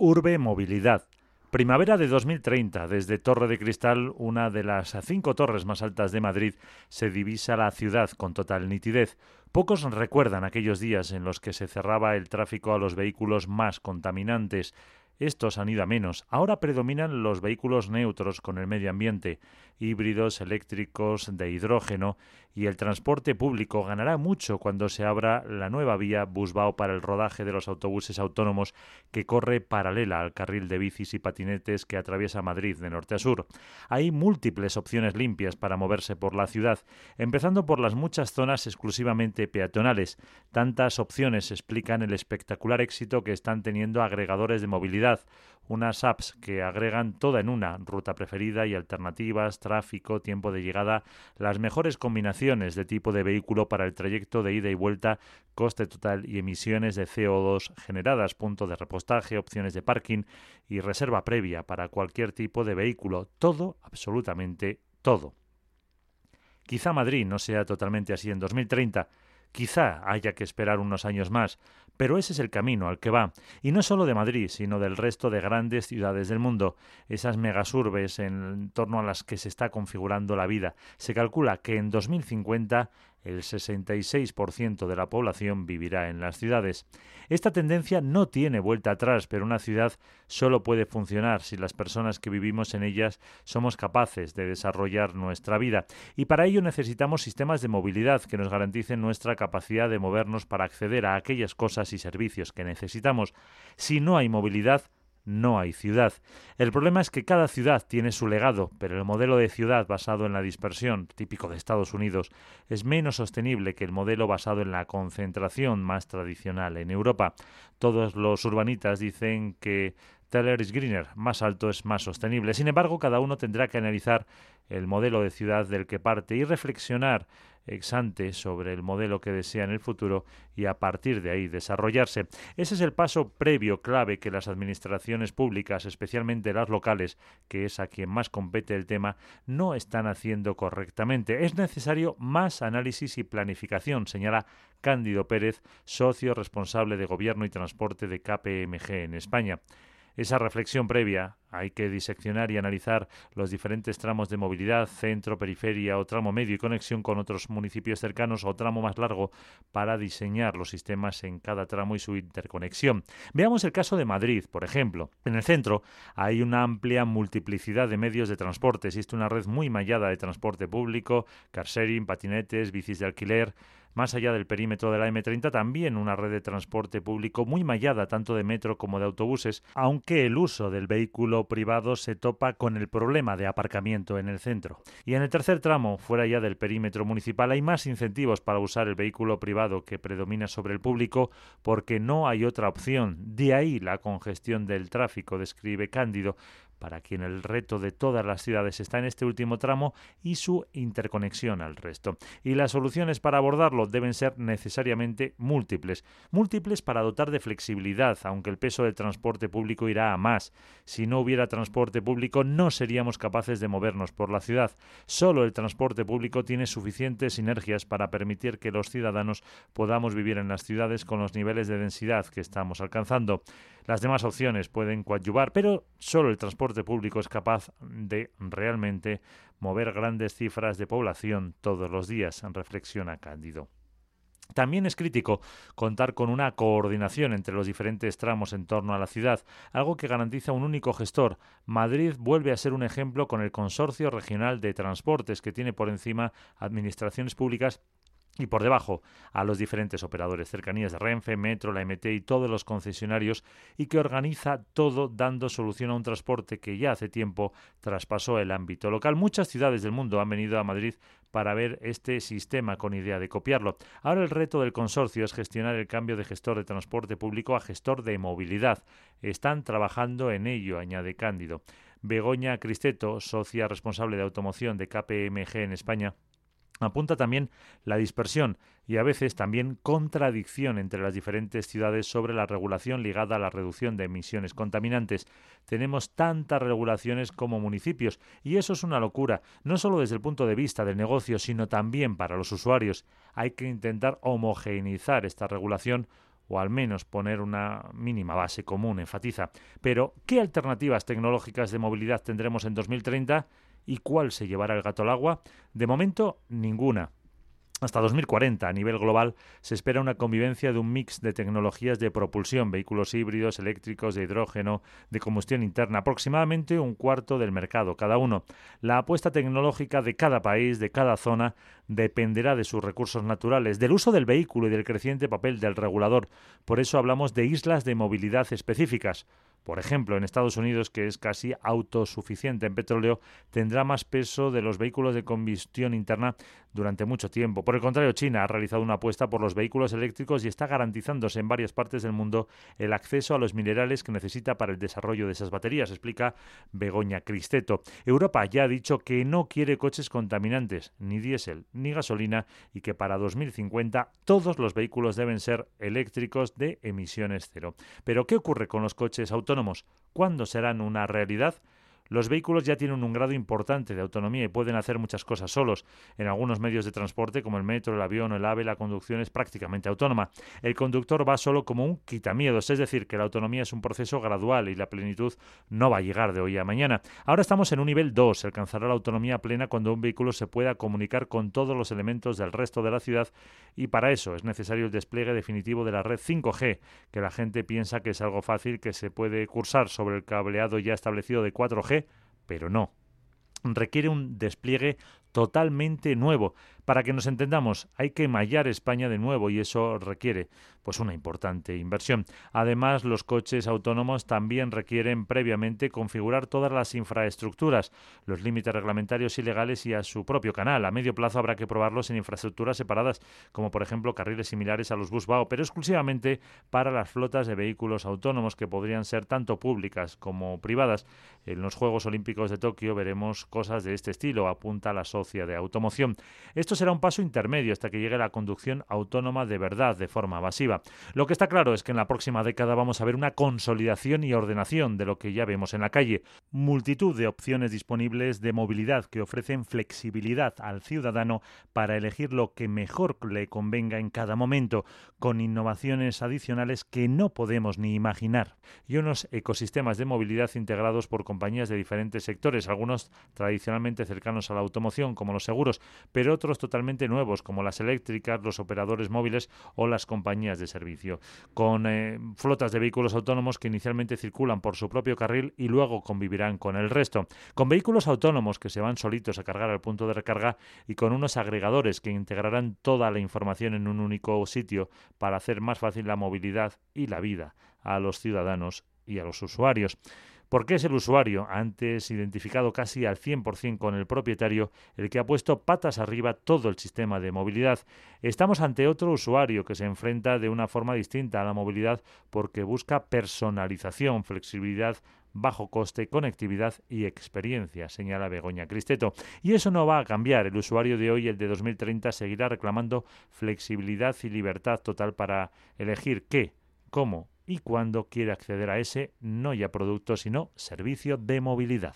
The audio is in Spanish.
Urbe Movilidad. Primavera de 2030. Desde Torre de Cristal, una de las cinco torres más altas de Madrid, se divisa la ciudad con total nitidez. Pocos recuerdan aquellos días en los que se cerraba el tráfico a los vehículos más contaminantes. Estos han ido a menos. Ahora predominan los vehículos neutros con el medio ambiente, híbridos, eléctricos, de hidrógeno, y el transporte público ganará mucho cuando se abra la nueva vía Busbao para el rodaje de los autobuses autónomos que corre paralela al carril de bicis y patinetes que atraviesa Madrid de norte a sur. Hay múltiples opciones limpias para moverse por la ciudad, empezando por las muchas zonas exclusivamente peatonales. Tantas opciones explican el espectacular éxito que están teniendo agregadores de movilidad, unas apps que agregan toda en una, ruta preferida y alternativas, tráfico, tiempo de llegada, las mejores combinaciones de tipo de vehículo para el trayecto de ida y vuelta, coste total y emisiones de CO2 generadas, punto de repostaje, opciones de parking y reserva previa para cualquier tipo de vehículo, todo, absolutamente todo. Quizá Madrid no sea totalmente así en 2030, Quizá haya que esperar unos años más, pero ese es el camino al que va, y no solo de Madrid, sino del resto de grandes ciudades del mundo, esas megasurbes en torno a las que se está configurando la vida. Se calcula que en 2050 el 66% de la población vivirá en las ciudades. Esta tendencia no tiene vuelta atrás, pero una ciudad solo puede funcionar si las personas que vivimos en ellas somos capaces de desarrollar nuestra vida. Y para ello necesitamos sistemas de movilidad que nos garanticen nuestra capacidad de movernos para acceder a aquellas cosas y servicios que necesitamos. Si no hay movilidad, no hay ciudad. El problema es que cada ciudad tiene su legado, pero el modelo de ciudad basado en la dispersión, típico de Estados Unidos, es menos sostenible que el modelo basado en la concentración más tradicional en Europa. Todos los urbanitas dicen que Teller is greener, más alto es más sostenible. Sin embargo, cada uno tendrá que analizar el modelo de ciudad del que parte y reflexionar ex ante sobre el modelo que desea en el futuro y a partir de ahí desarrollarse. Ese es el paso previo clave que las administraciones públicas, especialmente las locales, que es a quien más compete el tema, no están haciendo correctamente. Es necesario más análisis y planificación, señala Cándido Pérez, socio responsable de Gobierno y Transporte de KPMG en España esa reflexión previa hay que diseccionar y analizar los diferentes tramos de movilidad, centro, periferia o tramo medio y conexión con otros municipios cercanos o tramo más largo para diseñar los sistemas en cada tramo y su interconexión. Veamos el caso de Madrid, por ejemplo. En el centro hay una amplia multiplicidad de medios de transporte. Existe una red muy mallada de transporte público, car sharing, patinetes, bicis de alquiler, más allá del perímetro de la M30, también una red de transporte público muy mallada tanto de metro como de autobuses, aunque el uso del vehículo privado se topa con el problema de aparcamiento en el centro. Y en el tercer tramo, fuera ya del perímetro municipal, hay más incentivos para usar el vehículo privado que predomina sobre el público porque no hay otra opción. De ahí la congestión del tráfico, describe Cándido, para quien el reto de todas las ciudades está en este último tramo y su interconexión al resto. Y las soluciones para abordarlo deben ser necesariamente múltiples. Múltiples para dotar de flexibilidad, aunque el peso del transporte público irá a más. Si no hubiera transporte público no seríamos capaces de movernos por la ciudad. Solo el transporte público tiene suficientes sinergias para permitir que los ciudadanos podamos vivir en las ciudades con los niveles de densidad que estamos alcanzando. Las demás opciones pueden coadyuvar, pero solo el transporte público es capaz de realmente mover grandes cifras de población todos los días, reflexiona Cándido. También es crítico contar con una coordinación entre los diferentes tramos en torno a la ciudad, algo que garantiza un único gestor. Madrid vuelve a ser un ejemplo con el Consorcio Regional de Transportes, que tiene por encima administraciones públicas y por debajo a los diferentes operadores, cercanías de Renfe, Metro, la MT y todos los concesionarios y que organiza todo dando solución a un transporte que ya hace tiempo traspasó el ámbito local. Muchas ciudades del mundo han venido a Madrid para ver este sistema con idea de copiarlo. Ahora el reto del consorcio es gestionar el cambio de gestor de transporte público a gestor de movilidad. Están trabajando en ello, añade Cándido. Begoña Cristeto, socia responsable de automoción de KPMG en España, Apunta también la dispersión y a veces también contradicción entre las diferentes ciudades sobre la regulación ligada a la reducción de emisiones contaminantes. Tenemos tantas regulaciones como municipios y eso es una locura, no solo desde el punto de vista del negocio, sino también para los usuarios. Hay que intentar homogeneizar esta regulación o al menos poner una mínima base común, enfatiza. Pero, ¿qué alternativas tecnológicas de movilidad tendremos en 2030 y cuál se llevará el gato al agua? De momento, ninguna. Hasta 2040, a nivel global, se espera una convivencia de un mix de tecnologías de propulsión, vehículos híbridos, eléctricos, de hidrógeno, de combustión interna, aproximadamente un cuarto del mercado cada uno. La apuesta tecnológica de cada país, de cada zona, dependerá de sus recursos naturales, del uso del vehículo y del creciente papel del regulador. Por eso hablamos de islas de movilidad específicas. Por ejemplo, en Estados Unidos, que es casi autosuficiente en petróleo, tendrá más peso de los vehículos de combustión interna durante mucho tiempo. Por el contrario, China ha realizado una apuesta por los vehículos eléctricos y está garantizándose en varias partes del mundo el acceso a los minerales que necesita para el desarrollo de esas baterías, explica Begoña Cristeto. Europa ya ha dicho que no quiere coches contaminantes, ni diésel, ni gasolina, y que para 2050 todos los vehículos deben ser eléctricos de emisiones cero. Pero, ¿qué ocurre con los coches autónomos? ¿Cuándo serán una realidad? Los vehículos ya tienen un grado importante de autonomía y pueden hacer muchas cosas solos. En algunos medios de transporte, como el metro, el avión o el AVE, la conducción es prácticamente autónoma. El conductor va solo como un quitamiedos, es decir, que la autonomía es un proceso gradual y la plenitud no va a llegar de hoy a mañana. Ahora estamos en un nivel 2, alcanzará la autonomía plena cuando un vehículo se pueda comunicar con todos los elementos del resto de la ciudad y para eso es necesario el despliegue definitivo de la red 5G, que la gente piensa que es algo fácil que se puede cursar sobre el cableado ya establecido de 4G pero no. Requiere un despliegue totalmente nuevo. Para que nos entendamos, hay que mallar España de nuevo y eso requiere pues una importante inversión. Además, los coches autónomos también requieren previamente configurar todas las infraestructuras, los límites reglamentarios y legales y a su propio canal. A medio plazo habrá que probarlos en infraestructuras separadas, como por ejemplo carriles similares a los Busbao, pero exclusivamente para las flotas de vehículos autónomos que podrían ser tanto públicas como privadas. En los Juegos Olímpicos de Tokio veremos cosas de este estilo, apunta la de automoción. Esto será un paso intermedio hasta que llegue la conducción autónoma de verdad, de forma masiva. Lo que está claro es que en la próxima década vamos a ver una consolidación y ordenación de lo que ya vemos en la calle. Multitud de opciones disponibles de movilidad que ofrecen flexibilidad al ciudadano para elegir lo que mejor le convenga en cada momento, con innovaciones adicionales que no podemos ni imaginar. Y unos ecosistemas de movilidad integrados por compañías de diferentes sectores, algunos tradicionalmente cercanos a la automoción, como los seguros, pero otros totalmente nuevos como las eléctricas, los operadores móviles o las compañías de servicio, con eh, flotas de vehículos autónomos que inicialmente circulan por su propio carril y luego convivirán con el resto, con vehículos autónomos que se van solitos a cargar al punto de recarga y con unos agregadores que integrarán toda la información en un único sitio para hacer más fácil la movilidad y la vida a los ciudadanos y a los usuarios porque es el usuario, antes identificado casi al 100% con el propietario, el que ha puesto patas arriba todo el sistema de movilidad. Estamos ante otro usuario que se enfrenta de una forma distinta a la movilidad porque busca personalización, flexibilidad, bajo coste, conectividad y experiencia, señala Begoña Cristeto. Y eso no va a cambiar. El usuario de hoy, el de 2030, seguirá reclamando flexibilidad y libertad total para elegir qué, cómo y cuando quiere acceder a ese no ya producto, sino servicio de movilidad.